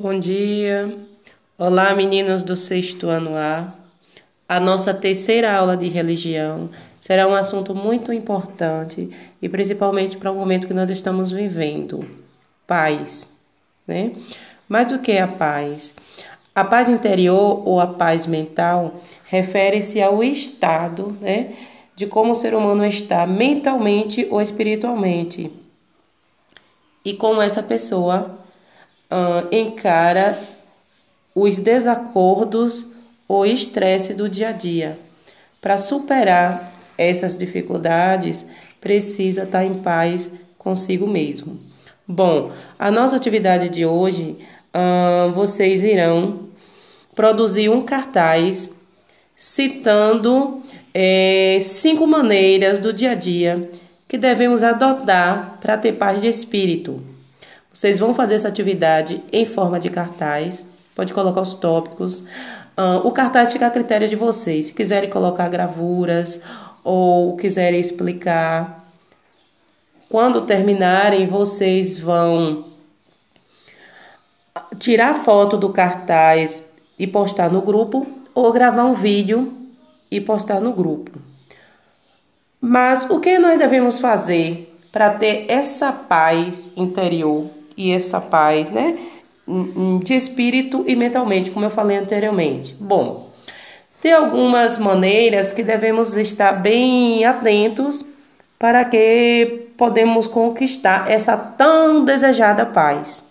Bom dia. Olá, meninos do sexto ano A. A nossa terceira aula de religião será um assunto muito importante e principalmente para o momento que nós estamos vivendo. Paz, né? Mas o que é a paz? A paz interior ou a paz mental refere-se ao estado, né, de como o ser humano está mentalmente ou espiritualmente. E como essa pessoa uh, encara os desacordos ou estresse do dia a dia. Para superar essas dificuldades, precisa estar em paz consigo mesmo. Bom, a nossa atividade de hoje, uh, vocês irão produzir um cartaz citando é, cinco maneiras do dia a dia que devemos adotar para ter paz de espírito. Vocês vão fazer essa atividade em forma de cartaz. Pode colocar os tópicos. Uh, o cartaz fica a critério de vocês. Se quiserem colocar gravuras ou quiserem explicar. Quando terminarem, vocês vão tirar foto do cartaz e postar no grupo ou gravar um vídeo e postar no grupo. Mas o que nós devemos fazer para ter essa paz interior e essa paz, né? De espírito e mentalmente, como eu falei anteriormente. Bom, tem algumas maneiras que devemos estar bem atentos para que podemos conquistar essa tão desejada paz.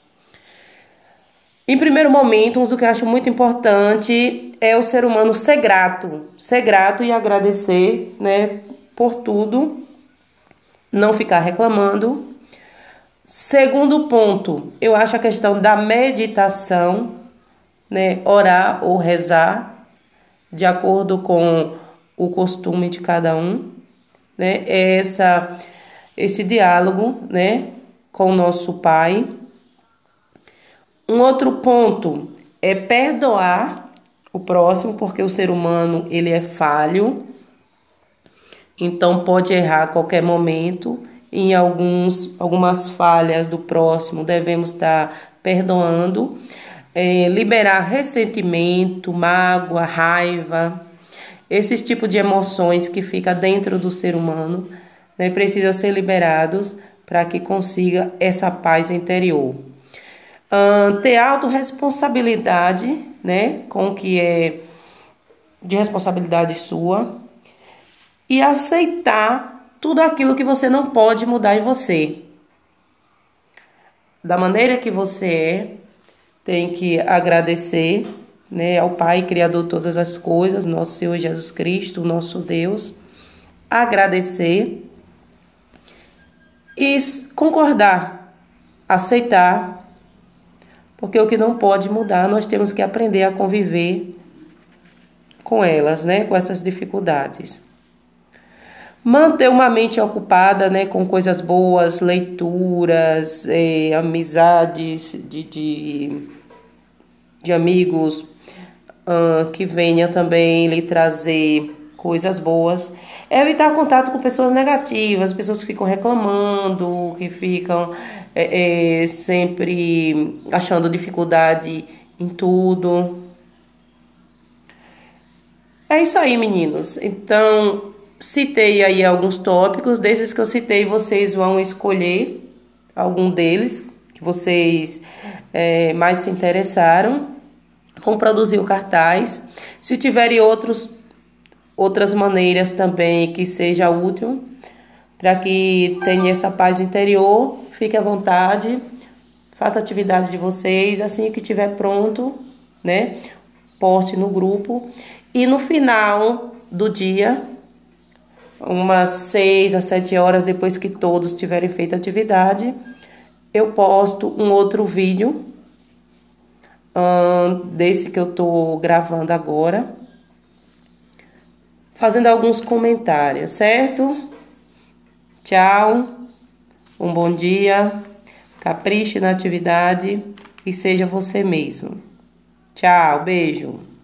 Em primeiro momento, o que eu acho muito importante é o ser humano ser grato, ser grato e agradecer, né, por tudo, não ficar reclamando Segundo ponto, eu acho a questão da meditação, né, orar ou rezar, de acordo com o costume de cada um, né, é essa, esse diálogo, né, com o nosso Pai. Um outro ponto é perdoar o próximo, porque o ser humano ele é falho, então pode errar a qualquer momento em alguns, algumas falhas do próximo, devemos estar perdoando, é, liberar ressentimento, mágoa, raiva, esses tipos de emoções que fica dentro do ser humano, né, precisa ser liberados para que consiga essa paz interior. Uh, ter autorresponsabilidade, né, com o que é de responsabilidade sua, e aceitar tudo aquilo que você não pode mudar em você. Da maneira que você é, tem que agradecer né, ao Pai, Criador de todas as coisas, nosso Senhor Jesus Cristo, nosso Deus, agradecer e concordar, aceitar, porque o que não pode mudar, nós temos que aprender a conviver com elas, né, com essas dificuldades. Manter uma mente ocupada né, com coisas boas, leituras, eh, amizades de, de, de amigos uh, que venha também lhe trazer coisas boas. Evitar contato com pessoas negativas, pessoas que ficam reclamando, que ficam é, é, sempre achando dificuldade em tudo. É isso aí, meninos. Então, Citei aí alguns tópicos, desses que eu citei, vocês vão escolher algum deles que vocês é, mais se interessaram. Vão produzir o cartaz. Se tiverem outros, outras maneiras também que seja útil para que tenha essa paz interior, fique à vontade, faça a atividade de vocês, assim que estiver pronto, né? Poste no grupo e no final do dia umas seis a sete horas depois que todos tiverem feito a atividade, eu posto um outro vídeo desse que eu tô gravando agora, fazendo alguns comentários, certo? Tchau, um bom dia, capriche na atividade e seja você mesmo. Tchau, beijo.